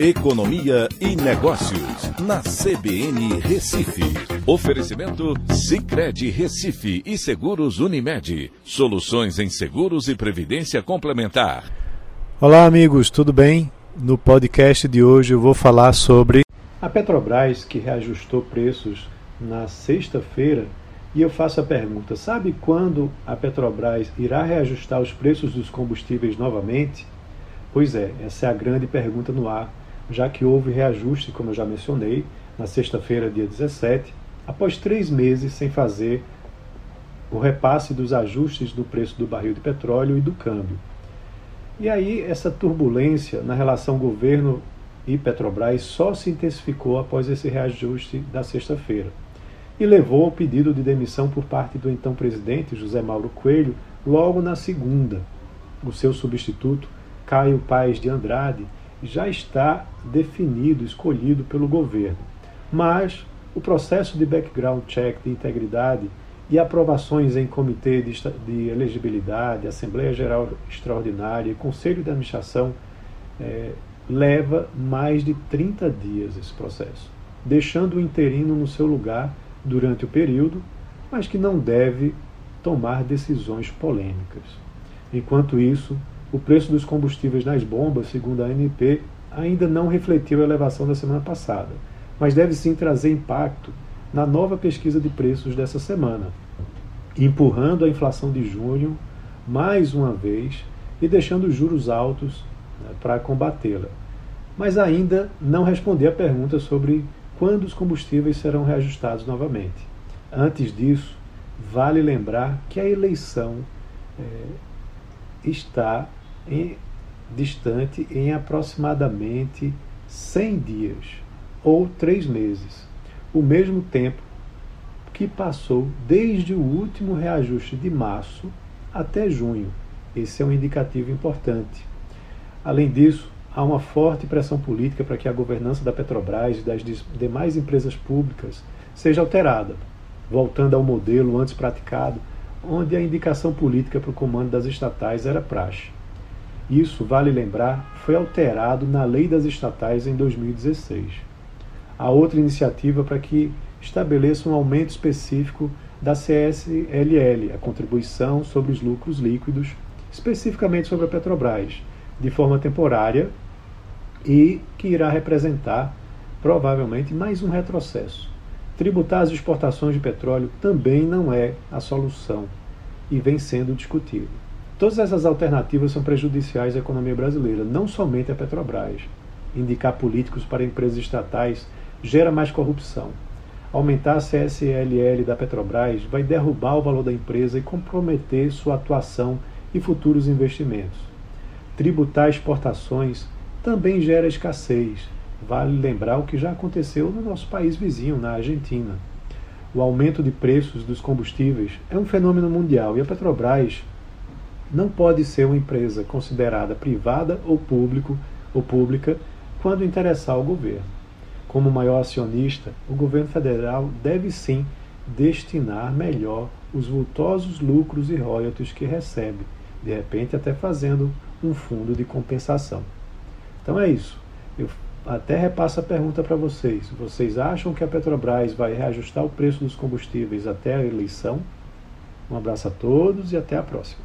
Economia e Negócios, na CBN Recife. Oferecimento Cicred Recife e Seguros Unimed. Soluções em seguros e previdência complementar. Olá, amigos, tudo bem? No podcast de hoje eu vou falar sobre a Petrobras que reajustou preços na sexta-feira. E eu faço a pergunta: sabe quando a Petrobras irá reajustar os preços dos combustíveis novamente? Pois é, essa é a grande pergunta no ar, já que houve reajuste, como eu já mencionei, na sexta-feira, dia 17, após três meses sem fazer o repasse dos ajustes do preço do barril de petróleo e do câmbio. E aí, essa turbulência na relação governo e Petrobras só se intensificou após esse reajuste da sexta-feira e levou ao pedido de demissão por parte do então presidente José Mauro Coelho logo na segunda. O seu substituto, Caio Paes de Andrade, já está definido, escolhido pelo governo. Mas o processo de background check de integridade e aprovações em comitê de, de elegibilidade, Assembleia Geral Extraordinária e Conselho de Administração é, leva mais de 30 dias esse processo, deixando o interino no seu lugar durante o período, mas que não deve tomar decisões polêmicas. Enquanto isso, o preço dos combustíveis nas bombas, segundo a ANP, ainda não refletiu a elevação da semana passada, mas deve sim trazer impacto na nova pesquisa de preços dessa semana, empurrando a inflação de junho mais uma vez e deixando os juros altos né, para combatê-la. Mas ainda não respondi a pergunta sobre quando os combustíveis serão reajustados novamente. Antes disso, vale lembrar que a eleição é, está em, distante em aproximadamente 100 dias ou três meses, o mesmo tempo que passou desde o último reajuste de março até junho. Esse é um indicativo importante. Além disso, há uma forte pressão política para que a governança da Petrobras e das demais empresas públicas seja alterada, voltando ao modelo antes praticado, onde a indicação política para o comando das estatais era praxe. Isso, vale lembrar, foi alterado na Lei das Estatais em 2016. Há outra iniciativa para que estabeleça um aumento específico da CSLL, a contribuição sobre os lucros líquidos, especificamente sobre a Petrobras, de forma temporária e que irá representar provavelmente mais um retrocesso. Tributar as exportações de petróleo também não é a solução e vem sendo discutido. Todas essas alternativas são prejudiciais à economia brasileira, não somente à Petrobras. Indicar políticos para empresas estatais gera mais corrupção. Aumentar a CSLL da Petrobras vai derrubar o valor da empresa e comprometer sua atuação e futuros investimentos. Tributar exportações também gera escassez. Vale lembrar o que já aconteceu no nosso país vizinho, na Argentina. O aumento de preços dos combustíveis é um fenômeno mundial e a Petrobras não pode ser uma empresa considerada privada ou público ou pública quando interessar ao governo. Como maior acionista, o governo federal deve sim destinar melhor os vultosos lucros e royalties que recebe, de repente até fazendo um fundo de compensação. Então é isso. Eu até repasso a pergunta para vocês. Vocês acham que a Petrobras vai reajustar o preço dos combustíveis até a eleição? Um abraço a todos e até a próxima.